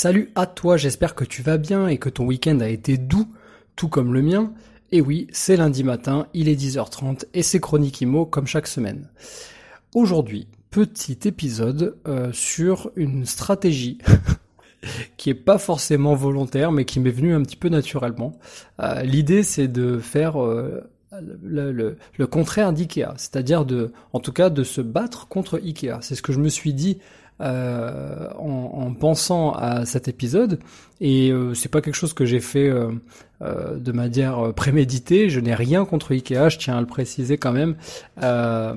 Salut à toi, j'espère que tu vas bien et que ton week-end a été doux, tout comme le mien. Et oui, c'est lundi matin, il est 10h30 et c'est Chronique Imo comme chaque semaine. Aujourd'hui, petit épisode euh, sur une stratégie qui est pas forcément volontaire mais qui m'est venue un petit peu naturellement. Euh, l'idée c'est de faire euh, le, le, le, contraire d'IKEA, c'est-à-dire en tout cas, de se battre contre IKEA. C'est ce que je me suis dit euh, en, en, pensant à cet épisode et euh, c'est pas quelque chose que j'ai fait euh, euh de manière préméditée. Je n'ai rien contre Ikea, je tiens à le préciser quand même. Euh,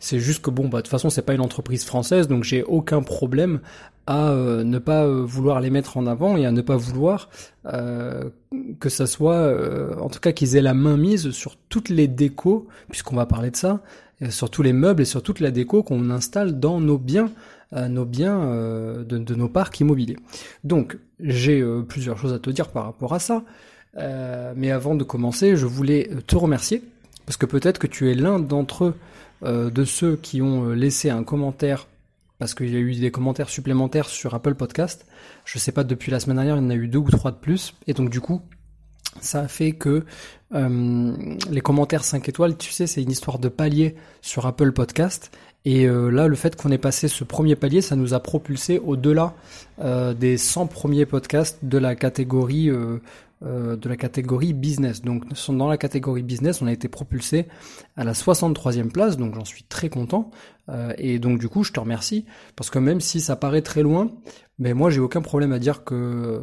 c'est juste que bon, bah de toute façon c'est pas une entreprise française, donc j'ai aucun problème à euh, ne pas vouloir les mettre en avant et à ne pas vouloir que ça soit, en tout cas qu'ils aient la main mise sur toutes les décos, puisqu'on va parler de ça, sur tous les meubles et sur toute la déco qu'on installe dans nos biens nos biens euh, de, de, nos parcs immobiliers. Donc j'ai euh, plusieurs choses à te dire par rapport à ça, euh, mais avant de commencer, je voulais te remercier parce que peut-être que tu es l'un d'entre eux de ceux qui ont laissé un commentaire parce qu'il y a eu des commentaires supplémentaires sur Apple Podcast. Je sais pas depuis la semaine dernière, il y en a eu deux ou trois de plus et donc du coup ça a fait que les commentaires 5 étoiles, tu sais, c'est une histoire de palier sur Apple Podcast. Et euh, là, le fait qu'on ait passé ce premier palier, ça nous a propulsé au-delà euh, des 100 premiers podcasts de la catégorie euh, de la catégorie business. Donc dans la catégorie business, on a été propulsé à la 63e place, donc j'en suis très content. Et donc du coup, je te remercie parce que même si ça paraît très loin, mais moi j'ai aucun problème à dire que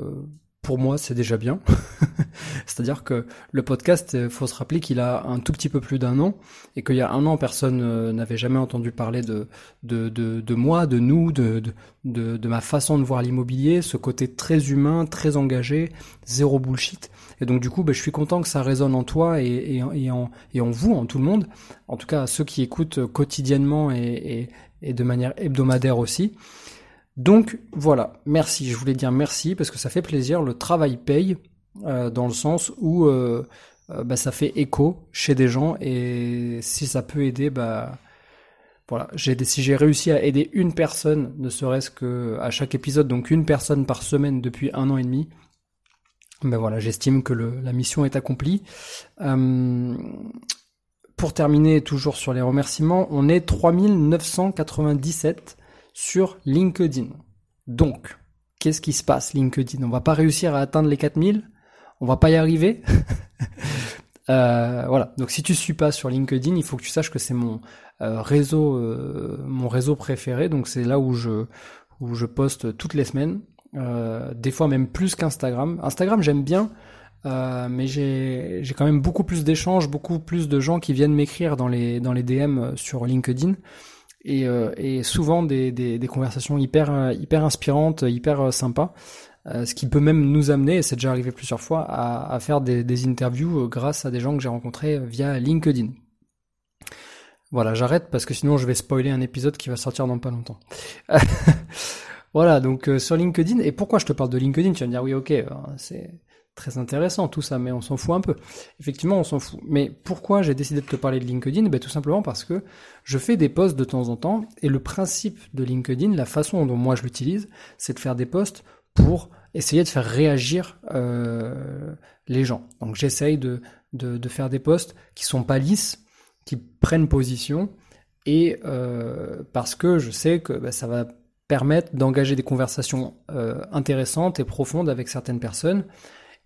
pour moi, c'est déjà bien. C'est-à-dire que le podcast, il faut se rappeler qu'il a un tout petit peu plus d'un an et qu'il y a un an, personne euh, n'avait jamais entendu parler de, de, de, de moi, de nous, de, de, de, ma façon de voir l'immobilier, ce côté très humain, très engagé, zéro bullshit. Et donc du coup, ben, je suis content que ça résonne en toi et, et, et, en, et en vous, en tout le monde. En tout cas, ceux qui écoutent quotidiennement et, et, et de manière hebdomadaire aussi. Donc voilà, merci, je voulais dire merci parce que ça fait plaisir, le travail paye euh, dans le sens où euh, euh, bah, ça fait écho chez des gens et si ça peut aider, bah voilà, j'ai si j'ai réussi à aider une personne, ne serait-ce que à chaque épisode, donc une personne par semaine depuis un an et demi, ben voilà, j'estime que la mission est accomplie. Euh, pour terminer, toujours sur les remerciements, on est 3997 sur LinkedIn. Donc, qu'est-ce qui se passe LinkedIn? On va pas réussir à atteindre les 4000 On va pas y arriver euh, Voilà. Donc, si tu suis pas sur LinkedIn, il faut que tu saches que c'est mon euh, réseau, euh, mon réseau préféré. Donc, c'est là où je où je poste toutes les semaines. Des fois même plus qu'Instagram. Instagram, j'aime bien. Mais j'ai quand même beaucoup plus d'échanges, beaucoup plus de gens qui viennent m'écrire dans les dans les DM sur LinkedIn et, euh, et souvent des, des, des, conversations hyper hyper inspirantes, hyper euh, sympas. Euh, ce qui peut même nous amener, et c'est déjà arrivé plusieurs fois, à, à faire des, des, interviews grâce à des gens que j'ai rencontrés via LinkedIn. Voilà, j'arrête parce que sinon je vais spoiler un épisode qui va sortir dans pas longtemps. voilà, donc sur LinkedIn, et pourquoi je te parle de LinkedIn? Tu vas me dire oui, ok, c'est très intéressant tout ça, mais on s'en fout un peu. Effectivement, on s'en fout. Mais pourquoi j'ai décidé de te parler de LinkedIn? Ben, Tout simplement parce que je fais des posts de temps en temps, et le principe de LinkedIn, la façon dont moi je l'utilise, c'est de faire des posts pour essayer de faire réagir euh, les gens. Donc j'essaye de, faire des posts qui sont pas lisses, qui prennent position, et euh, parce que je sais que ben, ça va permettre d'engager des conversations euh, intéressantes et profondes avec certaines personnes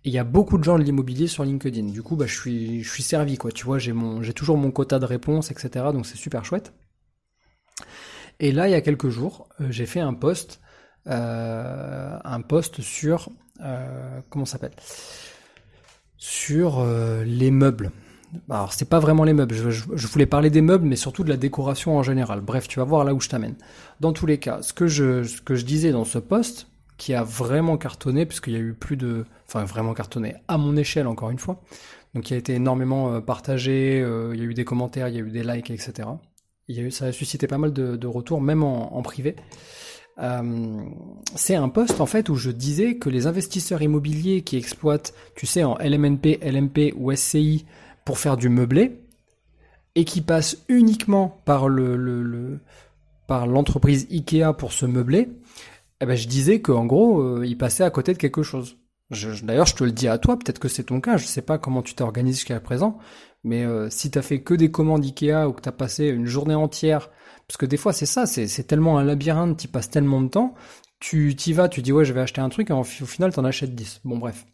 il y a beaucoup de gens de l'immobilier sur LinkedIn. Du coup, bah, je suis, servi, quoi. Tu vois, j'ai mon, j'ai toujours mon quota de réponses, etc. Donc c'est super chouette. Et là, il y a quelques jours, euh, j'ai fait un post, euh, un post sur, euh, comment s'appelle? Sur les meubles. Alors, c'est pas vraiment les meubles. Je, je, je, voulais parler des meubles, mais surtout de la décoration en général. Bref, tu vas voir là où je t'amène. Dans tous les cas, ce que je, ce que je disais dans ce post, qui a vraiment cartonné, puisqu'il y a eu plus de... Enfin, vraiment cartonné, à mon échelle, encore une fois. Donc, qui a été énormément euh, partagé, euh, il y a eu des commentaires, il y a eu des likes, etc. Il y a eu, ça a suscité pas mal de, retours, même en, privé. Euh, c'est un poste en fait où je disais que les investisseurs immobiliers qui exploitent, tu sais, en LMNP, LMP ou SCI pour faire du meublé, et qui passent uniquement par le par l'entreprise Ikea pour se meubler, eh ben je disais qu'en gros, euh, il passait à côté de quelque chose. D'ailleurs, je te le dis à toi, peut-être que c'est ton cas, je sais pas comment tu t'organises jusqu'à présent, mais euh, si t'as fait que des commandes Ikea ou que t'as passé une journée entière, parce que des fois c'est ça, c'est tellement un labyrinthe, tu passes tellement de temps, tu t'y vas, tu dis ouais je vais acheter un truc, et au final t'en achètes 10. Bon bref.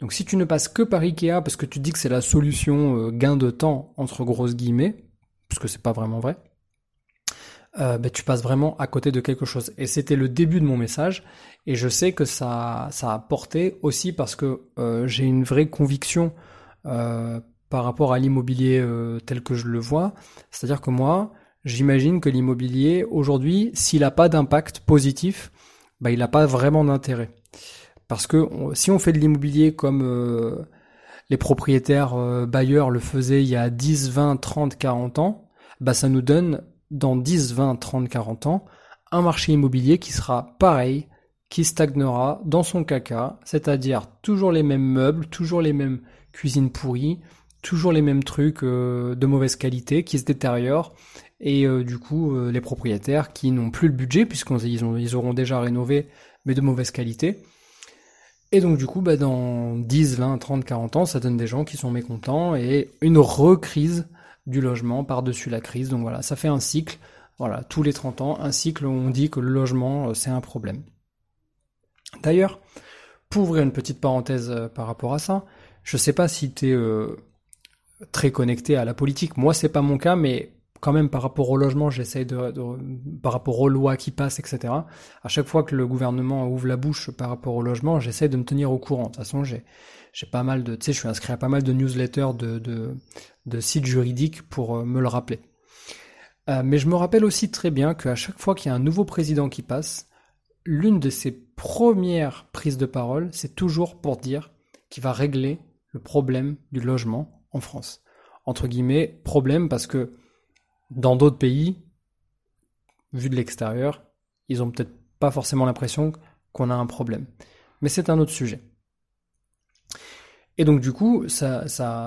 Donc si tu ne passes que par Ikea parce que tu dis que c'est la solution euh, gain de temps entre grosses guillemets, parce que c'est pas vraiment vrai, euh, ben, tu passes vraiment à côté de quelque chose. Et c'était le début de mon message. Et je sais que ça, ça a porté aussi parce que euh, j'ai une vraie conviction euh, par rapport à l'immobilier euh, tel que je le vois. C'est-à-dire que moi, j'imagine que l'immobilier, aujourd'hui, s'il n'a pas d'impact positif, ben, il n'a pas vraiment d'intérêt. Parce que si on fait de l'immobilier comme euh, les propriétaires bailleurs le faisaient il y a 10, 20, 30, 40 ans, bah ça nous donne dans 10, 20, 30, 40 ans, un marché immobilier qui sera pareil, qui stagnera dans son caca, c'est-à-dire toujours les mêmes meubles, toujours les mêmes cuisines pourries, toujours les mêmes trucs euh, de mauvaise qualité qui se détériorent et euh, du coup euh, les propriétaires qui n'ont plus le budget puisqu'ils ils auront déjà rénové mais de mauvaise qualité. Et donc du coup bah, dans 10, 20, 30, 40 ans ça donne des gens qui sont mécontents et une recrise du logement par-dessus la crise. Donc voilà, ça fait un cycle. Voilà, tous les 30 ans, un cycle où on dit que le logement, euh, c'est un problème. D'ailleurs, pour ouvrir une petite parenthèse euh, par rapport à ça, je sais pas si tu es euh, très connecté à la politique. Moi, c'est pas mon cas, mais quand même par rapport au logement, j'essaye de, par rapport aux lois qui passent, etc. À chaque fois que le gouvernement ouvre la bouche par rapport au logement, j'essaie de me tenir au courant. De toute façon, j'ai j'ai pas mal de, tu sais, je suis inscrit à pas mal de newsletters de, de, de sites juridiques pour euh, me le rappeler. Euh, mais je me rappelle aussi très bien qu'à chaque fois qu'il y a un nouveau président qui passe, l'une de ses premières prises de parole, c'est toujours pour dire qu'il va régler le problème du logement en France. Entre guillemets, problème parce que dans d'autres pays, vu de l'extérieur, ils ont peut-être pas forcément l'impression qu'on a un problème. Mais c'est un autre sujet. Et donc du coup, ça,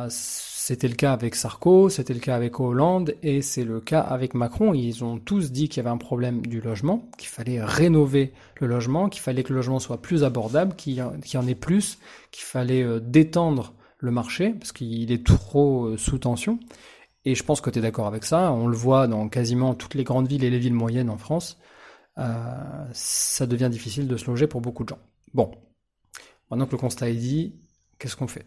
c'était le cas avec Sarko, c'était le cas avec Hollande, et c'est le cas avec Macron. Ils ont tous dit qu'il y avait un problème du logement, qu'il fallait rénover le logement, qu'il fallait que le logement soit plus abordable, qu'il y, en ait plus, qu'il fallait euh, détendre le marché, parce qu'il est trop euh, sous tension. Et je pense que tu es d'accord avec ça. On le voit dans quasiment toutes les grandes villes et les villes moyennes en France. Euh, ça devient difficile de se loger pour beaucoup de gens. Bon, maintenant que le constat est dit, qu'est-ce qu'on fait?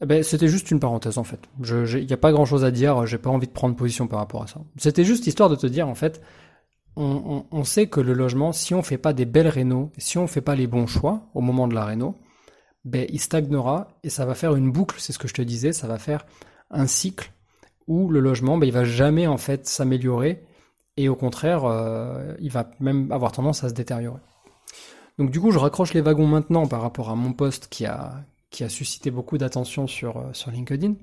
Eh ben, c'était juste une parenthèse en fait. Il n'y a pas grand chose à dire, j'ai pas envie de prendre position par rapport à ça. C'était juste histoire de te dire en fait, on, sait que le logement, si on fait pas des belles rénaux, si on fait pas les bons choix au moment de la réno, ben, il stagnera et ça va faire une boucle, c'est ce que je te disais, ça va faire un cycle où le logement, ben, il va jamais en fait s'améliorer et au contraire, euh, il va même avoir tendance à se détériorer. Donc du coup, je raccroche les wagons maintenant par rapport à mon poste qui a, qui a suscité beaucoup d'attention sur, euh, sur LinkedIn.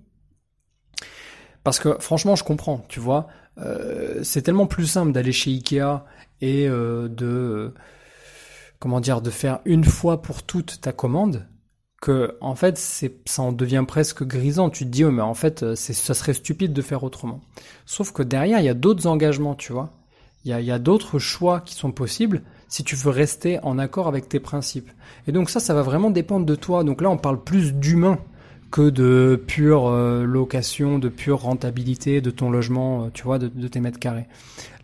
Parce que franchement, je comprends, tu vois. Euh, c'est tellement plus simple d'aller chez Ikea et de comment dire de faire une fois pour toutes ta commande que en fait c'est ça en devient presque grisant. Tu te dis oh, mais en fait c'est ça serait stupide de faire autrement. Sauf que derrière il y a d'autres engagements, tu vois. Il y a, il y a d'autres choix qui sont possibles si tu veux rester en accord avec tes principes. Et donc ça, ça va vraiment dépendre de toi. Donc là, on parle plus d'humain que de pure euh, location, de pure rentabilité de ton logement, euh, tu vois, de, de, tes mètres carrés.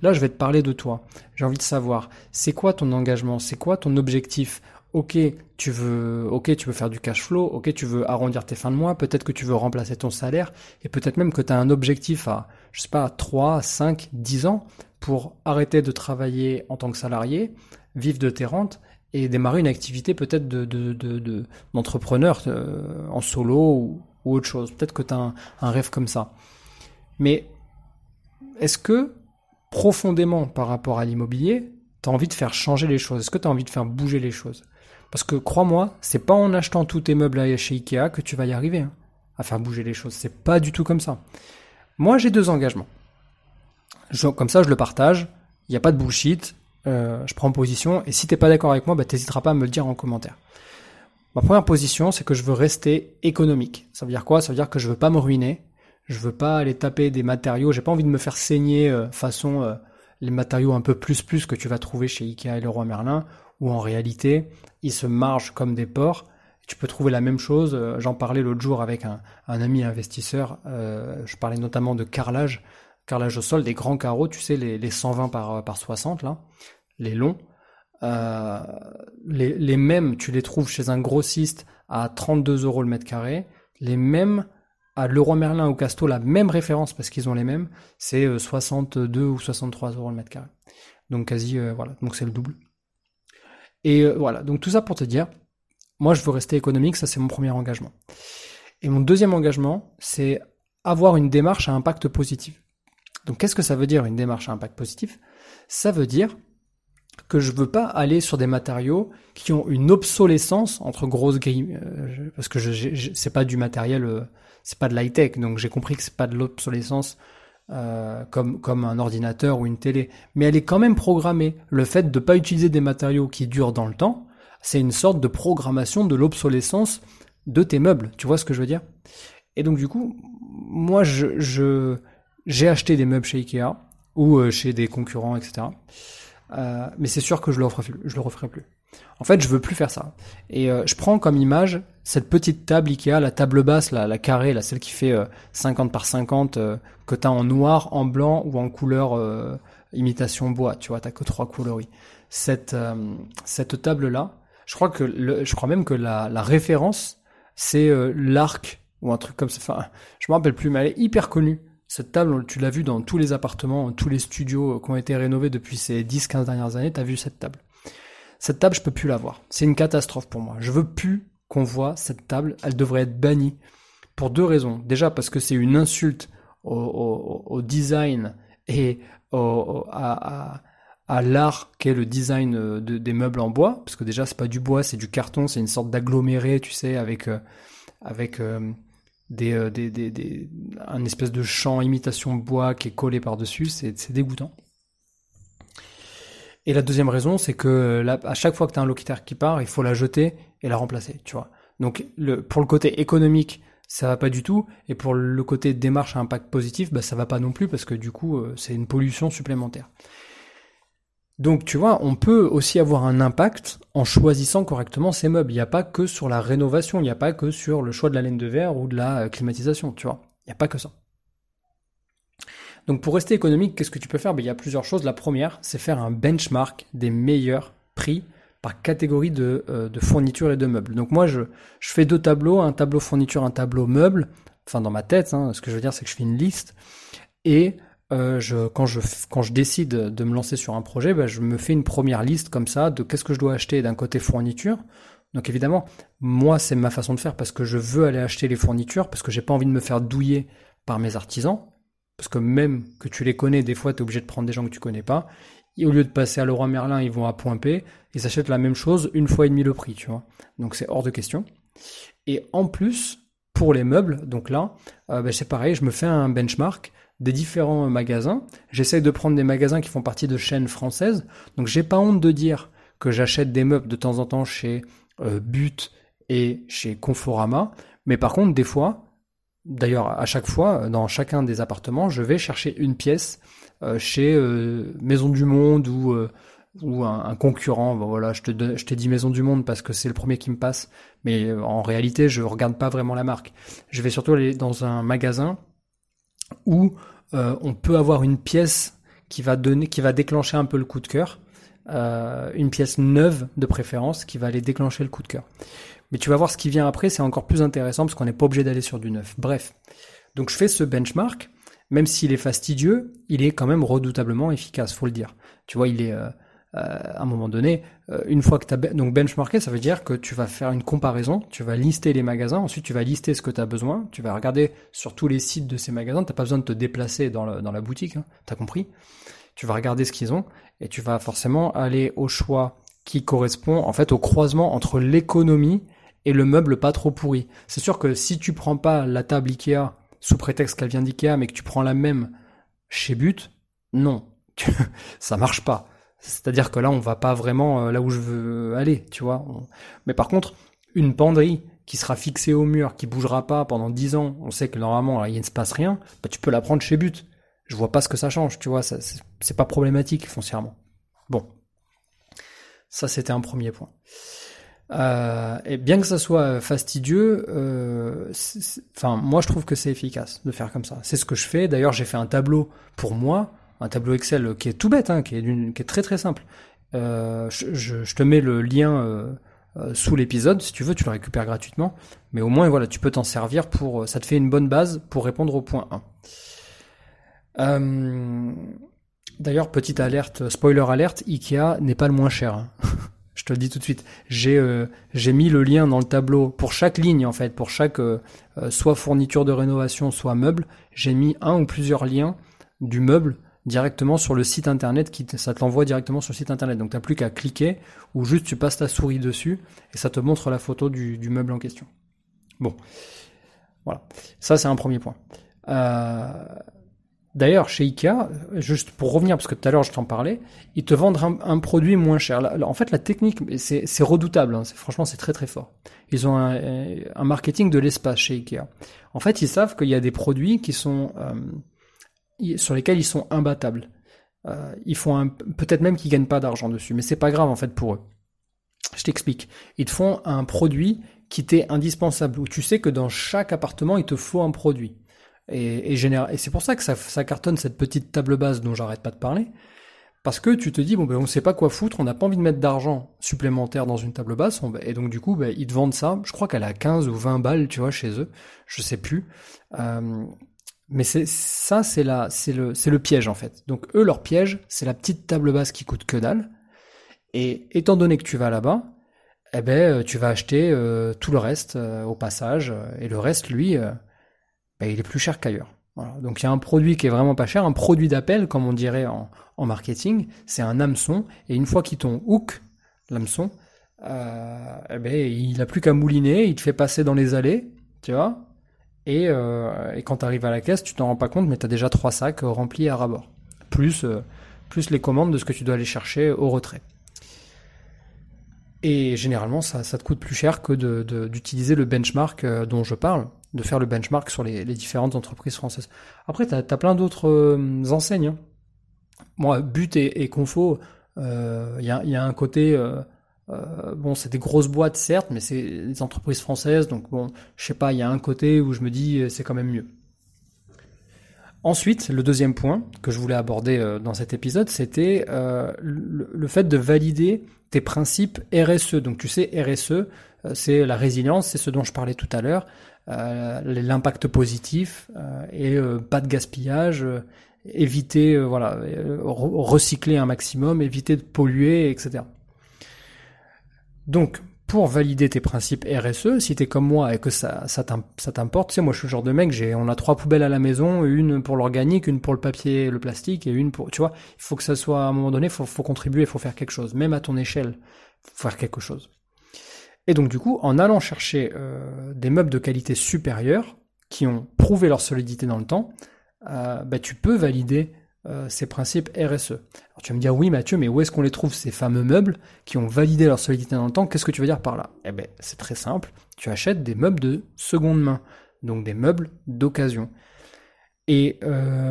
Là, je vais te parler de toi. J'ai envie de savoir, c'est quoi ton engagement, c'est quoi ton objectif? Ok, tu veux, ok, tu veux faire du cash flow, ok, tu veux arrondir tes fins de mois, peut-être que tu veux remplacer ton salaire, et peut-être même que tu as un objectif à, je sais pas, 3, 5, 10 ans pour arrêter de travailler en tant que salarié, vivre de tes rentes et démarrer une activité peut-être de, d'entrepreneur euh, en solo ou, autre chose. Peut-être que tu as un, un, rêve comme ça. Mais est-ce que profondément par rapport à l'immobilier, tu as envie de faire changer les choses? Est-ce que tu as envie de faire bouger les choses? Parce que crois-moi, c'est pas en achetant tous tes meubles chez Ikea que tu vas y arriver hein, à faire bouger les choses. C'est pas du tout comme ça. Moi, j'ai deux engagements. comme ça, je le partage. Il n'y a pas de bullshit. Euh, je prends position. Et si t'es pas d'accord avec moi, bah, t'hésiteras pas à me le dire en commentaire. Ma première position, c'est que je veux rester économique. Ça veut dire quoi? Ça veut dire que je veux pas me ruiner. Je veux pas aller taper des matériaux. J'ai pas envie de me faire saigner euh, façon euh, les matériaux un peu plus plus que tu vas trouver chez Ikea et Leroy Merlin, où en réalité ils se margent comme des porcs. Tu peux trouver la même chose. Euh, j'en parlais l'autre jour avec un, ami investisseur. je parlais notamment de carrelage, carrelage au sol, des grands carreaux. Tu sais les, les 120 par par 60 là, les longs. Euh, les, mêmes, tu les trouves chez un grossiste à 32 euros le mètre carré. Les mêmes à Leroy Merlin ou Casto, la même référence parce qu'ils ont les mêmes, c'est 62 euh, ou 63 euros le mètre carré. Donc quasi, euh, voilà, donc c'est le double. Et voilà, donc tout ça pour te dire, moi je veux rester économique, ça c'est mon premier engagement. Et mon deuxième engagement, c'est avoir une démarche à impact positif. Donc qu'est-ce que ça veut dire une démarche à impact positif? Ça veut dire que je veux pas aller sur des matériaux qui ont une obsolescence entre grosses grilles euh, parce que je, c'est pas du matériel euh, c'est pas de l'high tech donc j'ai compris que c'est pas de l'obsolescence euh, comme un ordinateur ou une télé. Mais elle est quand même programmée. Le fait de pas utiliser des matériaux qui durent dans le temps c'est une sorte de programmation de l'obsolescence de tes meubles. Tu vois ce que je veux dire? Et donc du coup moi je, j'ai acheté des meubles chez Ikea ou euh, chez des concurrents etc euh, mais c'est sûr que je le, referai, je le referai plus. En fait, je veux plus faire ça. Et je prends comme image cette petite table Ikea, la table basse, la, la carrée, la celle qui fait 50 par 50, que tu as en noir, en blanc ou en couleur imitation bois. Tu vois, t'as que trois coloris. Cette cette table là, je crois que le, je crois même que la, la référence c'est l'arc ou un truc comme ça. Enfin, je me rappelle plus, mais elle est hyper connue. Cette table, tu l'as vu dans tous les appartements, tous les studios qui ont été rénovés depuis ces 10-15 dernières années, tu as vu cette table. Cette table, je peux plus la voir. C'est une catastrophe pour moi. Je veux plus qu'on voit cette table. Elle devrait être bannie pour deux raisons. Déjà parce que c'est une insulte au, design et à, l'art qu'est le design des meubles en bois. Parce que déjà, c'est pas du bois, c'est du carton, c'est une sorte d'aggloméré, tu sais, avec, euh, avec euh, euh, des, des, des, un espèce de champ imitation bois qui est collé par-dessus, c'est dégoûtant. Et la deuxième raison, c'est que à chaque fois que tu as un locataire qui part, il faut la jeter et la remplacer, tu vois. Donc pour le côté économique, ça va pas du tout, et pour le côté démarche à impact positif, bah, ça va pas non plus parce que du coup, euh, c'est une pollution supplémentaire. Donc tu vois, on peut aussi avoir un impact en choisissant correctement ses meubles. Il n'y a pas que sur la rénovation, il n'y a pas que sur le choix de la laine de verre ou de la euh, climatisation, tu vois. Il n'y a pas que ça. Donc pour rester économique, qu'est-ce que tu peux faire? Ben, Il y a plusieurs choses. La première, c'est faire un benchmark des meilleurs prix par catégorie de, euh, fourniture et de meubles. Donc moi, je, fais deux tableaux, un tableau fourniture, un tableau meuble. Enfin, dans ma tête, hein, ce que je veux dire, c'est que je fais une liste. Et euh, quand, je, décide de me lancer sur un projet, ben, je me fais une première liste comme ça de qu'est-ce que je dois acheter d'un côté fourniture. Donc évidemment, moi c'est ma façon de faire parce que je veux aller acheter les fournitures, parce que j'ai pas envie de me faire douiller par mes artisans, parce que même que tu les connais, des fois tu es obligé de prendre des gens que tu connais pas. Au lieu de passer à Leroy Merlin, ils vont à Point P, ils achètent la même chose une fois et demi le prix, tu vois. Donc c'est hors de question. Et en plus, pour les meubles, donc là, euh, ben, c'est pareil, je me fais un benchmark des différents magasins. J'essaye de prendre des magasins qui font partie de chaînes françaises. Donc j'ai pas honte de dire que j'achète des meubles de temps en temps chez euh, But et chez Conforama. Mais par contre, des fois, d'ailleurs à chaque fois, dans chacun des appartements, je vais chercher une pièce euh, chez euh, Maison du Monde ou ou un, concurrent. voilà, je te je t'ai dit Maison du Monde parce que c'est le premier qui me passe, mais en réalité, je regarde pas vraiment la marque. Je vais surtout aller dans un magasin où euh, on peut avoir une pièce qui va donner, qui va déclencher un peu le coup de cœur, euh, une pièce neuve de préférence qui va aller déclencher le coup de cœur. Mais tu vas voir ce qui vient après, c'est encore plus intéressant parce qu'on n'est pas obligé d'aller sur du neuf. Bref, donc je fais ce benchmark, même s'il est fastidieux, il est quand même redoutablement efficace, faut le dire. Tu vois, il est euh, euh, à un moment donné, euh, une fois que tu as donc benchmarké, ça veut dire que tu vas faire une comparaison, tu vas lister les magasins, ensuite tu vas lister ce que tu as besoin, tu vas regarder sur tous les sites de ces magasins, tu pas besoin de te déplacer dans, la boutique, hein, tu as compris tu vas regarder ce qu'ils ont et tu vas forcément aller au choix qui correspond en fait au croisement entre l'économie et le meuble pas trop pourri. C'est sûr que si tu prends pas la table Ikea sous prétexte qu'elle vient d'Ikea mais que tu prends la même chez But, non, ça marche pas. C'est-à-dire que là, on va pas vraiment euh, là où je veux aller, tu vois. Mais par contre, une penderie qui sera fixée au mur, qui bougera pas pendant 10 ans, on sait que normalement, il ne se passe rien, bah, tu peux la prendre chez But. Je vois pas ce que ça change, tu vois, c'est pas problématique foncièrement. Bon. Ça, c'était un premier point. Euh, et bien que ça soit fastidieux, euh, moi je trouve que c'est efficace de faire comme ça. C'est ce que je fais. D'ailleurs j'ai fait un tableau pour moi, un tableau Excel qui est tout bête, hein, qui, est est très très simple. Euh, je, te mets le lien euh, sous l'épisode si tu veux, tu le récupères gratuitement. Mais au moins voilà, tu peux t'en servir pour, ça te fait une bonne base pour répondre au point 1. D'ailleurs petite alerte, spoiler alerte, Ikea n'est pas le moins cher. Hein. Je te le dis tout de suite. J'ai euh, j'ai mis le lien dans le tableau pour chaque ligne en fait, pour chaque euh, euh, soit fourniture de rénovation, soit meuble. J'ai mis un ou plusieurs liens du meuble directement sur le site internet qui ça te l'envoie directement sur le site internet. Donc t'as plus qu'à cliquer ou juste tu passes ta souris dessus et ça te montre la photo du, du meuble en question. Bon, voilà. Ça c'est un premier point. Euh, D'ailleurs, chez Ikea, juste pour revenir, parce que tout à l'heure je t'en parlais, ils te vendent un, produit moins cher. en fait, la technique, c'est redoutable. Hein, franchement, c'est très très fort. Ils ont un, marketing de l'espace chez Ikea. En fait, ils savent qu'il y a des produits qui sont euh, sur lesquels ils sont imbattables. Euh, ils font peut-être même qu'ils gagnent pas d'argent dessus, mais c'est pas grave en fait pour eux. Je t'explique. Ils te font un produit qui t'est indispensable, où tu sais que dans chaque appartement, il te faut un produit. Et, c'est pour ça que ça, cartonne cette petite table base dont j'arrête pas de parler. Parce que tu te dis, bon, ben, on sait pas quoi foutre, on n'a pas envie de mettre d'argent supplémentaire dans une table basse, et donc du coup, ben, ils te vendent ça. Je crois qu'elle a 15 ou 20 balles, tu vois, chez eux. Je sais plus. Euh, mais c'est ça, c'est c'est le, le piège en fait. Donc eux, leur piège, c'est la petite table basse qui coûte que dalle. Et étant donné que tu vas là-bas, eh ben, tu vas acheter euh, tout le reste euh, au passage, et le reste, lui, bah, il est plus cher qu'ailleurs. Donc il y a un produit qui est vraiment pas cher, un produit d'appel, comme on dirait en, marketing, c'est un hameçon, et une fois qu'il ton hook, l'hameçon, euh, eh ben, il n'a plus qu'à mouliner, il te fait passer dans les allées, tu vois, et, euh, et quand tu arrives à la caisse, tu t'en rends pas compte, mais tu as déjà trois sacs remplis à rabord, plus, euh, plus les commandes de ce que tu dois aller chercher au retrait. Et généralement, ça te coûte plus cher que d'utiliser le benchmark dont je parle de faire le benchmark sur les, différentes entreprises françaises. Après, tu as, plein d'autres euh, enseignes. Hein. Moi, But et, Confo, il euh, y, a, un côté... Euh, bon, c'est des grosses boîtes, certes, mais c'est des entreprises françaises, donc bon, je sais pas, il y a un côté où je me dis c'est quand même mieux. Ensuite, le deuxième point que je voulais aborder dans cet épisode, c'était le, le, fait de valider tes principes RSE. Donc tu sais, RSE, c'est la résilience, c'est ce dont je parlais tout à l'heure. Euh, l'impact positif euh, et euh, pas de gaspillage, éviter voilà recycler un maximum, éviter de polluer, etc. Donc pour valider tes principes RSE, si t'es comme moi et que ça, ça t'importe, tu sais, moi je suis le genre de mec, j'ai, on a trois poubelles à la maison, une pour l'organique, une pour le papier, le plastique et une pour, tu vois, il faut que ça soit à un moment donné, faut, faut contribuer, faut faire quelque chose, même à ton échelle, faut faire quelque chose. Et donc du coup, en allant chercher euh, des meubles de qualité supérieure, qui ont prouvé leur solidité dans le temps, euh, bah, tu peux valider euh, ces principes RSE. Alors tu vas me dire, oui Mathieu, mais où est-ce qu'on les trouve, ces fameux meubles qui ont validé leur solidité dans le temps? Qu'est-ce que tu veux dire par là? Eh bien, c'est très simple, tu achètes des meubles de seconde main, donc des meubles d'occasion. Et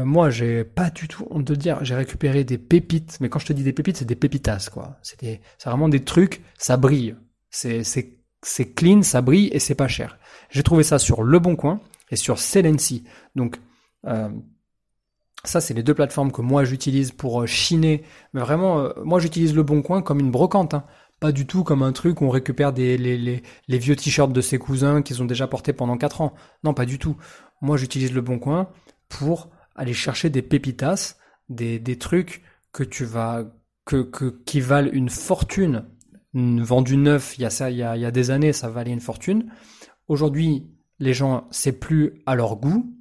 moi, j'ai pas du tout honte de dire, j'ai récupéré des pépites, mais quand je te dis des pépites, c'est des pépitas, quoi. C'est vraiment des trucs, ça brille. C'est, clean, ça brille et c'est pas cher. J'ai trouvé ça sur Le Bon Coin et sur Celency. Donc, euh, ça, c'est les deux plateformes que moi j'utilise pour euh, chiner. Mais vraiment, euh, moi j'utilise Le Bon Coin comme une brocante. Hein. Pas du tout comme un truc où on récupère des, les, les, les vieux t-shirts de ses cousins qu'ils ont déjà portés pendant 4 ans. Non, pas du tout. Moi, j'utilise Le Bon Coin pour aller chercher des pépitas, des, des trucs que tu vas que, que qui valent une fortune vendu neuf il y a ça il y a, il y a des années ça valait une fortune aujourd'hui les gens c'est plus à leur goût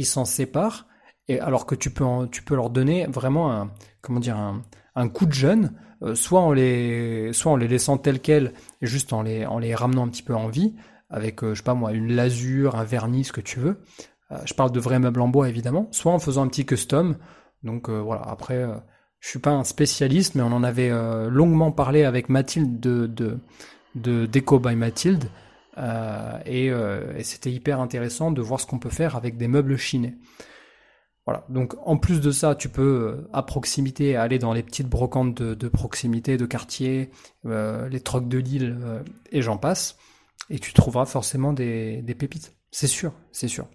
ils s'en séparent Et alors que tu peux, tu peux leur donner vraiment un, comment dire, un, un coup de jeune, euh, soit en les, soit en les laissant tels quels, juste en les, en les ramenant un petit peu en vie, avec, euh, je sais pas moi, une lasure, un vernis, ce que tu veux. Euh, je parle de vrais meubles en bois évidemment, soit en faisant un petit custom. Donc voilà, après, je suis pas un spécialiste, mais on en avait longuement parlé avec Mathilde de, de, de Deco by Mathilde. et, et c'était hyper intéressant de voir ce qu'on peut faire avec des meubles chinés. Voilà. Donc en plus de ça, tu peux euh, à proximité aller dans les petites brocantes de, proximité, de quartier, euh, les trocs de Lille euh, et j'en passe, et tu trouveras forcément des, pépites. C'est sûr, c'est sûr.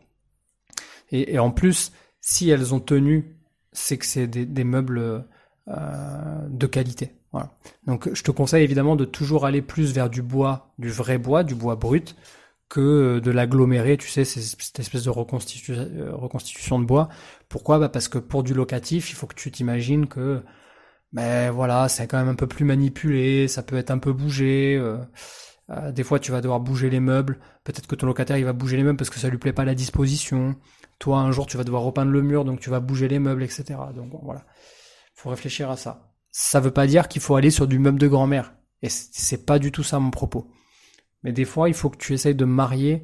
Et, en plus, si elles ont tenu, c'est que c'est des, meubles de qualité. Voilà. Donc je te conseille évidemment de toujours aller plus vers du bois, du vrai bois, du bois brut, que euh, de l'agglomérer, tu sais, cette espèce de euh, reconstitution de bois. Pourquoi? Bah Parce que pour du locatif, il faut que tu t'imagines que ben voilà, c'est quand même un peu plus manipulé, ça peut être un peu bougé. Euh, des fois, tu vas devoir bouger les meubles. Peut-être que ton locataire, il va bouger les meubles parce que ça lui plaît pas la disposition. Toi, un jour, tu vas devoir repeindre le mur, donc tu vas bouger les meubles, etc. Donc voilà, faut réfléchir à ça. Ça veut pas dire qu'il faut aller sur du meuble de grand-mère. Et c'est pas du tout ça mon propos. Mais des fois, il faut que tu essayes de marier.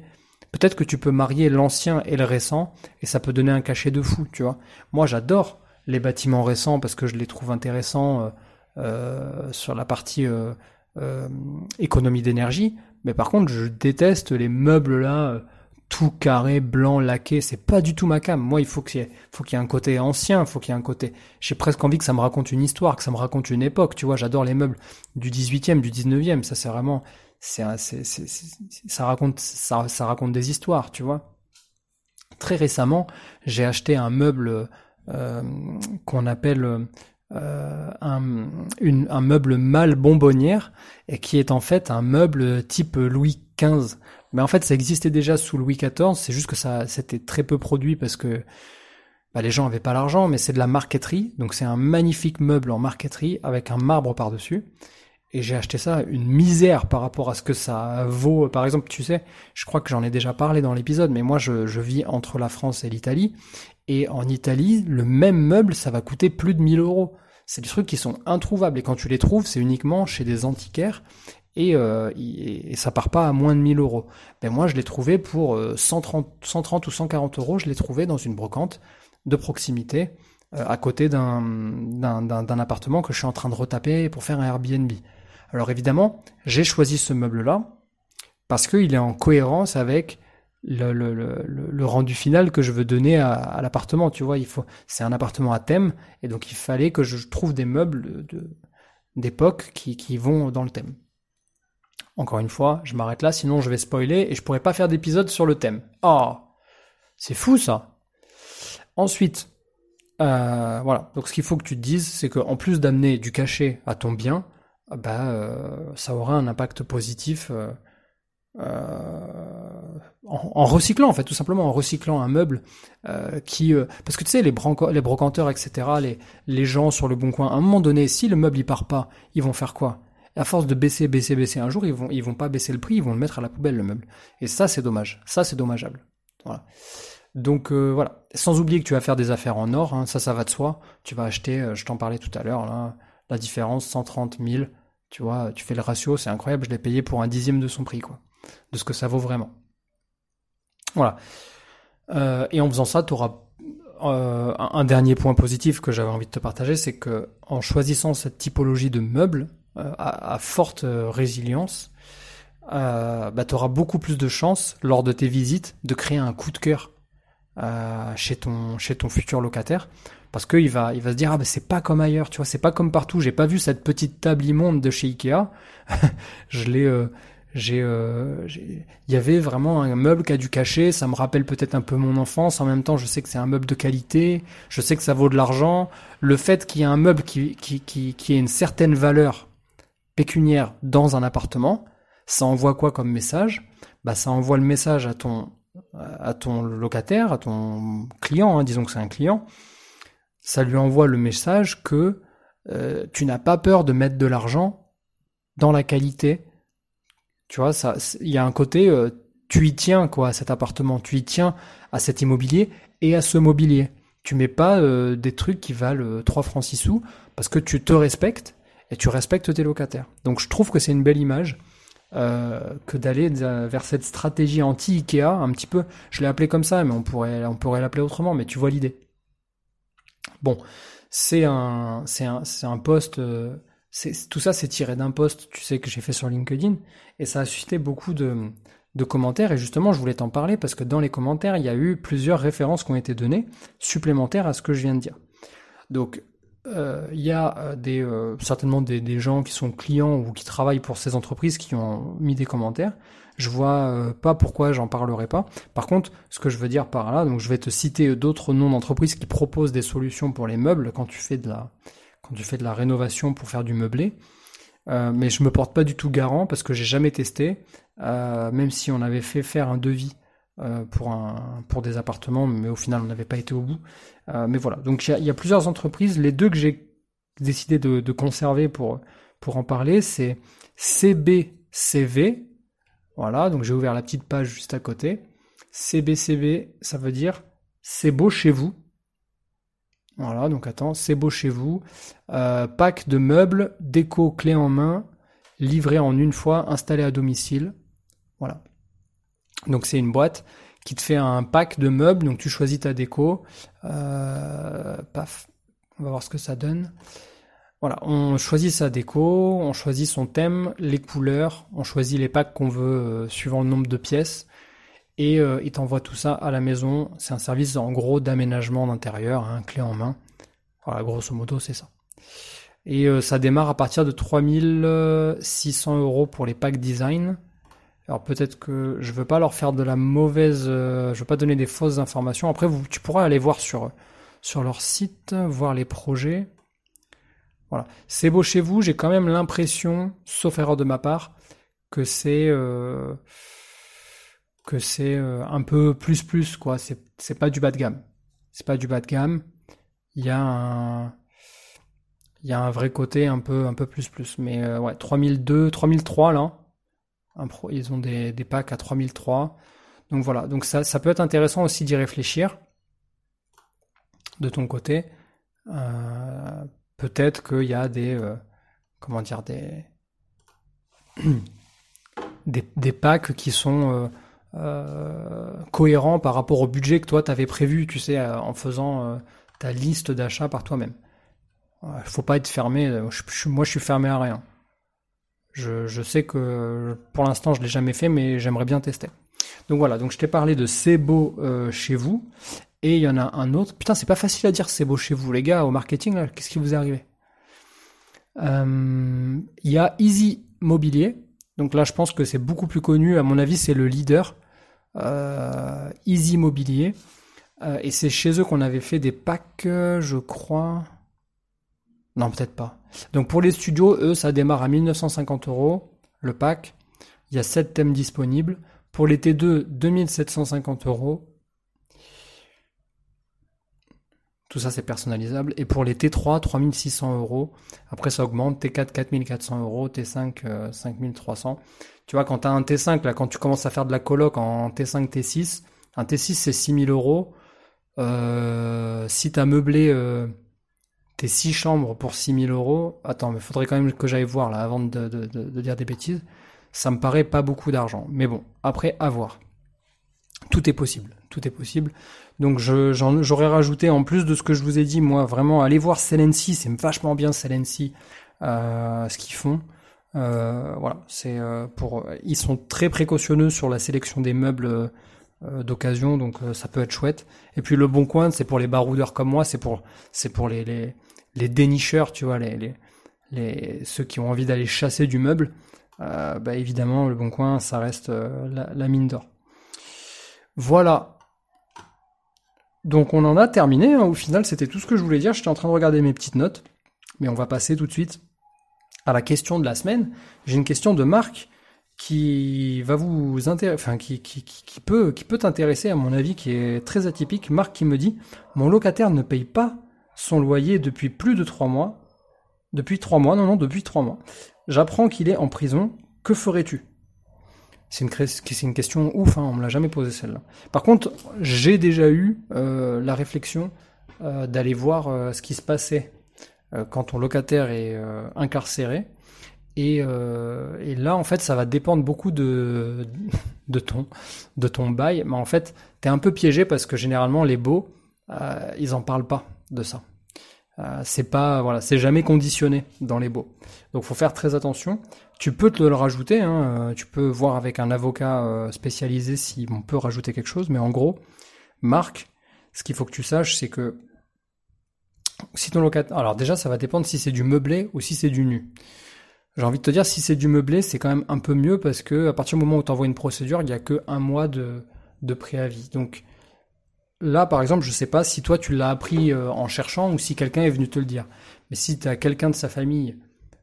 Peut-être que tu peux marier l'ancien et le récent, et ça peut donner un cachet de fou, tu vois. Moi, j'adore les bâtiments récents parce que je les trouve intéressants euh, euh, sur la partie euh, économie d'énergie. Mais par contre, je déteste les meubles là, tout carré, blanc, laqué. C'est pas du tout ma cam. Moi, il faut qu'il y ait, faut qu'il y ait un côté ancien, faut qu'il y ait un côté. J'ai presque envie que ça me raconte une histoire, que ça me raconte une époque. Tu vois, j'adore les meubles du 18e, du 19e. Ça, c'est vraiment, c'est, ça raconte, ça, ça raconte des histoires, tu vois. Très récemment, j'ai acheté un meuble euh, qu'on appelle euh, un, meuble mâle bonbonnière et qui est en fait un meuble type Louis XV. Mais en fait, ça existait déjà sous Louis XIV. C'est juste que ça, c'était très peu produit parce que bah, les gens avaient pas l'argent. Mais c'est de la marqueterie, donc c'est un magnifique meuble en marqueterie avec un marbre par dessus et j'ai acheté ça une misère par rapport à ce que ça vaut. Par exemple, tu sais, je crois que j'en ai déjà parlé dans l'épisode, mais moi je, je, vis entre la France et l'Italie, et en Italie, le même meuble, ça va coûter plus de 1000 euros. C'est des trucs qui sont introuvables, et quand tu les trouves, c'est uniquement chez des antiquaires, et, euh, et, ça part pas à moins de 1000 euros. Ben moi, je l'ai trouvé pour 130, euh, 130 ou 140 euros, je l'ai trouvé dans une brocante de proximité, euh, à côté d'un appartement que je suis en train de retaper pour faire un Airbnb. Alors évidemment, j'ai choisi ce meuble-là parce qu'il est en cohérence avec le, le, le, le, rendu final que je veux donner à, l'appartement. Tu vois, il faut, c'est un appartement à thème, et donc il fallait que je trouve des meubles d'époque qui, qui vont dans le thème. Encore une fois, je m'arrête là, sinon je vais spoiler et je pourrais pas faire d'épisode sur le thème. Oh, c'est fou ça. Ensuite, euh, voilà. Donc ce qu'il faut que tu te dises, c'est qu'en plus d'amener du cachet à ton bien, bah, euh, ça aura un impact positif euh, euh, en, recyclant en fait tout simplement en recyclant un meuble qui parce que tu sais les, les brocanteurs etc les les gens sur le bon coin à un moment donné si le meuble il part pas ils vont faire quoi? À force de baisser baisser baisser un jour ils vont ils vont pas baisser le prix ils vont le mettre à la poubelle le meuble. Et ça c'est dommage. Ça c'est dommageable. Voilà. Donc voilà. Sans oublier que tu vas faire des affaires en or hein, ça ça va de soi. Tu vas acheter je t'en parlais tout à l'heure la différence 130 000 tu vois, tu fais le ratio, c'est incroyable, je l'ai payé pour un dixième de son prix, quoi. De ce que ça vaut vraiment. Voilà. Euh, et en faisant ça, tu auras euh, un dernier point positif que j'avais envie de te partager, c'est que en choisissant cette typologie de meubles euh, à, forte résilience, bah, tu auras beaucoup plus de chances lors de tes visites de créer un coup de cœur chez ton chez ton futur locataire parce qu'il va, il va se dire ah ben c'est pas comme ailleurs, tu vois, c'est pas comme partout. J'ai pas vu cette petite table immonde de chez Ikea. je l'ai, euh, euh, j'ai, il y avait vraiment un meuble qui a du cachet. Ça me rappelle peut-être un peu mon enfance. En même temps, je sais que c'est un meuble de qualité. Je sais que ça vaut de l'argent. Le fait qu'il y ait un meuble qui, qui, qui, qui ait une certaine valeur pécuniaire dans un appartement, ça envoie quoi comme message? Bah, ça envoie le message à ton à ton locataire, à ton client, hein, disons que c'est un client, ça lui envoie le message que euh, tu n'as pas peur de mettre de l'argent dans la qualité. Tu vois, ça, il y a un côté, euh, tu y tiens quoi à cet appartement, tu y tiens à cet immobilier et à ce mobilier. Tu mets pas euh, des trucs qui valent 3 francs 6 sous parce que tu te respectes et tu respectes tes locataires. Donc je trouve que c'est une belle image euh, que d'aller vers cette stratégie anti-Ikea, un petit peu. Je l'ai appelé comme ça, mais on pourrait, on pourrait l'appeler autrement. Mais tu vois l'idée. Bon, c'est un, c'est un, c'est un post. Euh, tout ça, c'est tiré d'un post, tu sais, que j'ai fait sur LinkedIn, et ça a suscité beaucoup de, commentaires. Et justement, je voulais t'en parler parce que dans les commentaires, il y a eu plusieurs références qui ont été données supplémentaires à ce que je viens de dire. Donc, euh, il y a euh, euh, certainement des, des, gens qui sont clients ou qui travaillent pour ces entreprises qui ont mis des commentaires. Je vois pas pourquoi j'en parlerai pas. Par contre, ce que je veux dire par là, donc je vais te citer d'autres noms d'entreprises qui proposent des solutions pour les meubles quand tu fais de la quand tu fais de la rénovation pour faire du meublé. mais je me porte pas du tout garant parce que j'ai jamais testé. même si on avait fait faire un devis euh, pour, un, pour des appartements, mais au final on n'avait pas été au bout. Euh, mais voilà, donc il y, a plusieurs entreprises. Les deux que j'ai décidé de, de, conserver pour, pour en parler, c'est CBCV. Voilà, donc j'ai ouvert la petite page juste à côté. CBCV, ça veut dire c'est beau chez vous. Voilà, donc attends, c'est beau chez vous. Euh, pack de meubles, déco clé en main, livré en une fois, installé à domicile. Voilà. Donc c'est une boîte qui te fait un pack de meubles, donc tu choisis ta déco. Euh, paf, on va voir ce que ça donne. Voilà, on choisit sa déco, on choisit son thème, les couleurs, on choisit les packs qu'on veut euh, suivant le nombre de pièces. Et euh, il t'envoie tout ça à la maison. C'est un service en gros d'aménagement d'intérieur, un hein, clé en main. Voilà, grosso modo, c'est ça. Et ça démarre à partir de 3600 euros pour les packs design. Alors peut-être que je veux pas leur faire de la mauvaise, euh, je veux pas donner des fausses informations. Après, tu pourras aller voir sur sur leur site, voir les projets. Voilà, c'est beau chez vous. J'ai quand même l'impression, sauf erreur de ma part, que c'est euh, que c'est euh, un peu plus plus quoi. C'est c'est pas du bas de gamme. C'est pas du bas de gamme. Il y a un il y a un vrai côté un peu un peu plus plus. Mais ouais, 3002, 3003 là ils ont des, packs à 3003. Donc voilà, donc ça, ça peut être intéressant aussi d'y réfléchir de ton côté. Euh, peut-être qu'il y a des, euh, comment dire, des, des, packs qui sont euh, cohérents par rapport au budget que toi t'avais prévu, tu sais, en faisant ta liste d'achats par toi-même. Il faut pas être fermé. moi, je suis fermé à rien. Je, sais que pour l'instant je l'ai jamais fait, mais j'aimerais bien tester. Donc voilà, donc je t'ai parlé de C'est beau euh, chez vous, et il y en a un autre. Putain, c'est pas facile à dire C'est beau chez vous, les gars, au marketing, qu'est-ce qui vous est arrivé? Euh, Il y a Easy Mobilier, donc là je pense que c'est beaucoup plus connu, à mon avis c'est le leader. Euh, Easy Mobilier, et c'est chez eux qu'on avait fait des packs, je crois. Non, peut-être pas. Donc pour les studios, eux, ça démarre à 1950 euros, le pack. Il y a 7 thèmes disponibles. Pour les T2, 2750 euros. Tout ça, c'est personnalisable. Et pour les T3, 3600 euros. Après, ça augmente. T4, 4400 euros. T5, 5300. Tu vois, quand tu as un T5, là, quand tu commences à faire de la coloc en T5, T6, un T6, c'est 6000 euros. Euh, si tu as meublé... Euh, tes 6 chambres pour 6000 euros, attends, mais faudrait quand même que j'aille voir là avant de, dire des bêtises. Ça me paraît pas beaucoup d'argent. Mais bon, après, à voir. Tout est possible. Tout est possible. Donc j'aurais rajouté, en plus de ce que je vous ai dit, moi, vraiment, allez voir Celency, c'est vachement bien Celency, euh, ce qu'ils font. Euh, voilà, c'est euh, pour. Ils sont très précautionneux sur la sélection des meubles euh, d'occasion, donc euh, ça peut être chouette. Et puis le bon coin, c'est pour les baroudeurs comme moi, c'est pour c'est pour les, les, les dénicheurs, tu vois, les, les, les ceux qui ont envie d'aller chasser du meuble. Euh, bah évidemment, le bon coin, ça reste la, mine d'or. Voilà. Donc on en a terminé. Hein. Au final, c'était tout ce que je voulais dire. J'étais en train de regarder mes petites notes, mais on va passer tout de suite à la question de la semaine. J'ai une question de Marc qui va vous enfin qui, peut t'intéresser à mon avis, qui est très atypique. Marc qui me dit mon locataire ne paye pas son loyer depuis plus de trois mois. Depuis trois mois, non non, depuis trois mois. J'apprends qu'il est en prison. Que ferais-tu? C'est une, question ouf, hein, on me l'a jamais posé celle-là. Par contre, j'ai déjà eu euh, la réflexion d'aller voir ce qui se passait quand ton locataire est incarcéré. Et, et, là, en fait, ça va dépendre beaucoup de, de, ton, de ton bail. Mais en fait, tu es un peu piégé parce que généralement, les baux, ils en parlent pas de ça. Euh, c'est pas voilà, c'est jamais conditionné dans les baux. Donc faut faire très attention. Tu peux te le rajouter, hein, euh, tu peux voir avec un avocat euh, spécialisé si on peut rajouter quelque chose, mais en gros, Marc, ce qu'il faut que tu saches, c'est que alors déjà ça va dépendre si c'est du meublé ou si c'est du nu. J'ai envie de te dire si c'est du meublé, c'est quand même un peu mieux parce que à partir du moment où tu envoies une procédure, il n'y a que un mois de, de préavis. Donc là, par exemple, je sais pas si toi tu l'as appris euh, en cherchant ou si quelqu'un est venu te le dire. Mais si tu as quelqu'un de sa famille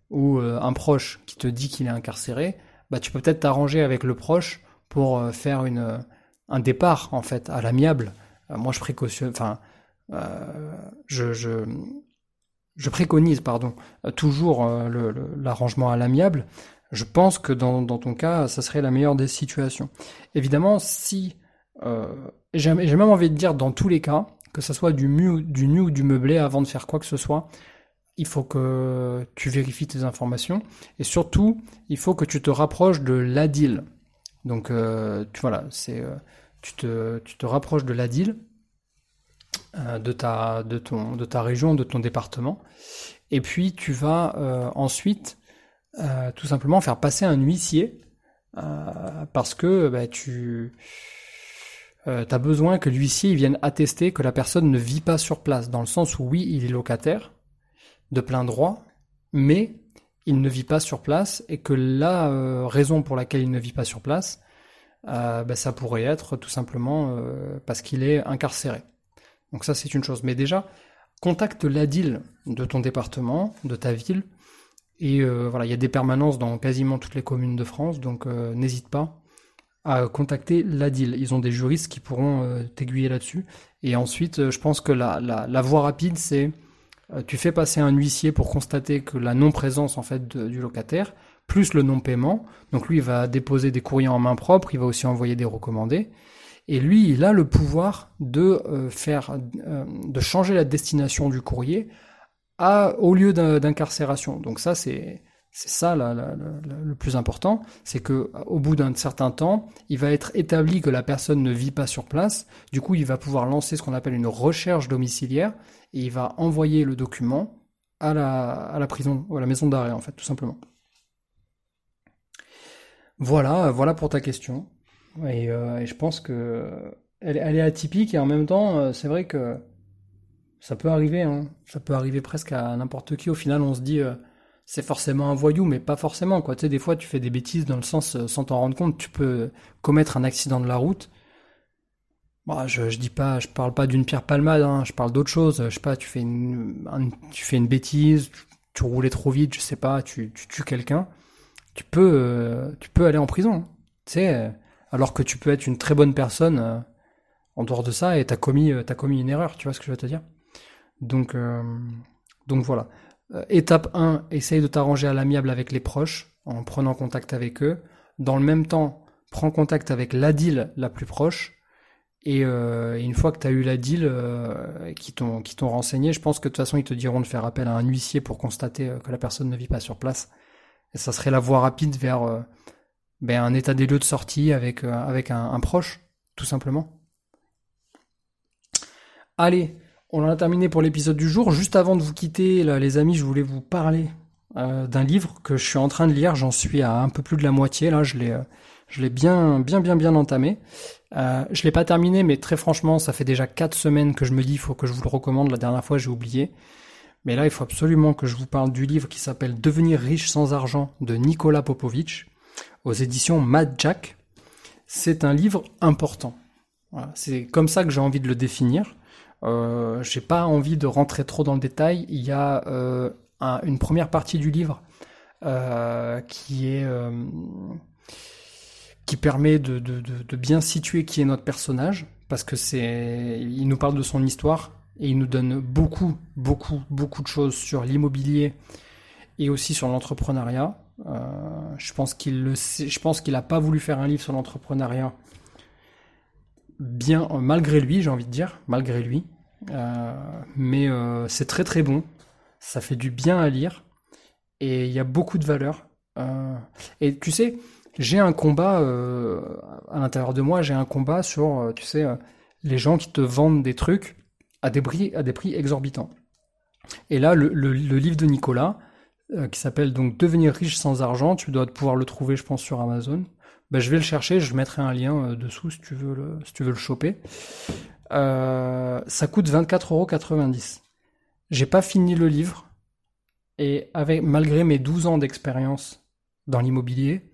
ou euh, un proche qui te dit qu'il est incarcéré, bah tu peux peut-être t'arranger avec le proche pour euh, faire un départ en fait à l'amiable. moi, je précautionne, je, je préconise, pardon, toujours l'arrangement à l'amiable. Je pense que dans, ton cas, ça serait la meilleure des situations. Évidemment, si euh, j'ai même envie de dire dans tous les cas, que ce soit du, mu, du nu ou du meublé, avant de faire quoi que ce soit, il faut que tu vérifies tes informations et surtout, il faut que tu te rapproches de l'ADIL. Donc, euh, tu, voilà, c'est, euh, tu, te, tu te rapproches de l'ADIL, euh, de, ta, de, ta région, de ton département, et puis tu vas euh, ensuite euh, tout simplement faire passer un huissier parce que bah, tu euh, as besoin que l'huissier vienne attester que la personne ne vit pas sur place, dans le sens où oui, il est locataire de plein droit, mais il ne vit pas sur place et que la euh, raison pour laquelle il ne vit pas sur place, euh, ben, ça pourrait être tout simplement parce qu'il est incarcéré. Donc ça c'est une chose. Mais déjà, contacte l'ADIL de ton département, de ta ville, et voilà, il y a des permanences dans quasiment toutes les communes de France, donc n'hésite pas à contacter l'ADIL. Ils ont des juristes qui pourront euh, t'aiguiller là-dessus. Et ensuite, euh, je pense que la, voie rapide, c'est euh, tu fais passer un huissier pour constater que la non-présence en fait du locataire, plus le non-paiement. Donc lui, il va déposer des courriers en main propre, il va aussi envoyer des recommandés. Et lui, il a le pouvoir de faire, de changer la destination du courrier à, au lieu d'incarcération. Donc ça, c'est c'est ça le plus important, c'est que au bout d'un certain temps, il va être établi que la personne ne vit pas sur place. Du coup, il va pouvoir lancer ce qu'on appelle une recherche domiciliaire et il va envoyer le document à la, à la prison à la maison d'arrêt en fait, tout simplement. Voilà, voilà pour ta question. Et, euh, je pense que elle, est atypique et en même temps, euh, c'est vrai que ça peut arriver. Hein. Ça peut arriver presque à n'importe qui. Au final, on se dit euh, c'est forcément un voyou, mais pas forcément. Tu sais, des fois, tu fais des bêtises dans le sens, sans t'en rendre compte, tu peux commettre un accident de la route. Bah, je, je dis pas, je parle pas d'une pierre palmade, hein, je parle d'autre chose. Je sais pas, tu fais une, tu fais une bêtise, tu, roulais trop vite, je sais pas, tu, tu tues quelqu'un. Tu peux, tu peux aller en prison. Hein. Tu sais, alors que tu peux être une très bonne personne en dehors de ça et t'as commis, t'as commis une erreur. Tu vois ce que je veux te dire? Donc, donc voilà. Euh, étape 1, essaye de t'arranger à l'amiable avec les proches en prenant contact avec eux. Dans le même temps, prends contact avec l'ADIL la plus proche. Et euh, une fois que tu as eu l'ADIL euh, qui t'ont qui t'ont renseigné, je pense que de toute façon ils te diront de faire appel à un huissier pour constater que la personne ne vit pas sur place. Et ça serait la voie rapide vers ben, un état des lieux de sortie avec avec un, proche, tout simplement. Allez, on en a terminé pour l'épisode du jour. Juste avant de vous quitter, là, les amis, je voulais vous parler euh, d'un livre que je suis en train de lire. J'en suis à un peu plus de la moitié. Là, je l'ai, euh, je l'ai bien, bien, bien, bien entamé. Euh, je l'ai pas terminé, mais très franchement, ça fait déjà quatre semaines que je me dis, il faut que je vous le recommande. La dernière fois, j'ai oublié. Mais là, il faut absolument que je vous parle du livre qui s'appelle Devenir riche sans argent de Nicolas Popovic aux éditions Mad Jack. C'est un livre important. C'est comme ça que j'ai envie de le définir. Euh, j'ai pas envie de rentrer trop dans le détail. Il y a euh, une première partie du livre euh, qui est qui permet de, de, de, bien situer qui est notre personnage, parce que c'est, il nous parle de son histoire et il nous donne beaucoup, beaucoup, beaucoup de choses sur l'immobilier et aussi sur l'entrepreneuriat. Euh, je pense qu'il le a pas voulu faire un livre sur l'entrepreneuriat bien malgré lui, j'ai envie de dire, malgré lui, mais c'est très très bon. Ça fait du bien à lire et il y a beaucoup de valeur. et tu sais, j'ai un combat à l'intérieur de moi, j'ai un combat sur, tu sais, les gens qui te vendent des trucs à des prix, à des prix exorbitants. Et là, le, livre de Nicolas, euh, qui s'appelle donc Devenir riche sans argent, tu dois pouvoir le trouver, je pense, sur Amazon. Ben, je vais le chercher, je mettrai un lien euh, dessous si tu veux le, si tu veux le choper. Euh, ça coûte 24,90€. J'ai pas fini le livre, et avec, malgré mes 12 ans d'expérience dans l'immobilier,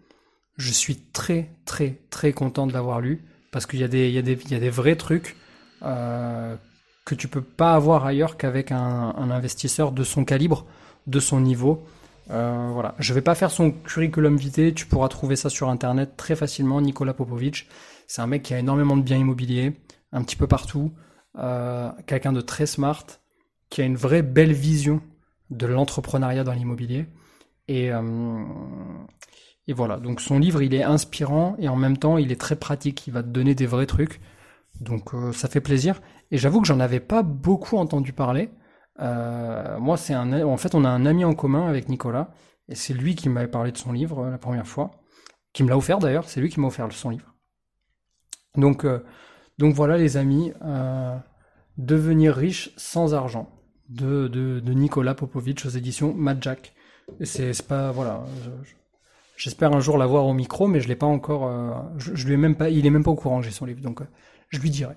je suis très, très, très content de l'avoir lu, parce qu'il y, a des, il y, y a des vrais trucs que tu peux pas avoir ailleurs qu'avec un, investisseur de son calibre, de son niveau. Euh, voilà, je vais pas faire son curriculum vitae, tu pourras trouver ça sur internet très facilement. Nicolas Popovic, c'est un mec qui a énormément de biens immobiliers, un petit peu partout, euh, quelqu'un de très smart, qui a une vraie belle vision de l'entrepreneuriat dans l'immobilier. Et, euh, et voilà, donc son livre, il est inspirant et en même temps, il est très pratique. Il va te donner des vrais trucs. Donc ça fait plaisir. Et j'avoue que j'en avais pas beaucoup entendu parler. Euh, moi, c'est un, en fait, on a un ami en commun avec Nicolas, et c'est lui qui m'avait parlé de son livre euh, la première fois, qui me l'a offert d'ailleurs. C'est lui qui m'a offert son livre. Donc, euh, donc voilà, les amis, devenir riche sans argent de, de, de Nicolas Popovic aux éditions Mad Jack. C'est pas voilà. J'espère un jour l'avoir au micro, mais je l'ai pas encore. Je, je, lui ai même pas. Il est même pas au courant. J'ai son livre, donc je lui dirai.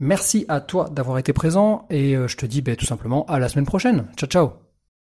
Merci à toi d'avoir été présent et euh, je te dis ben, tout simplement à la semaine prochaine. Ciao ciao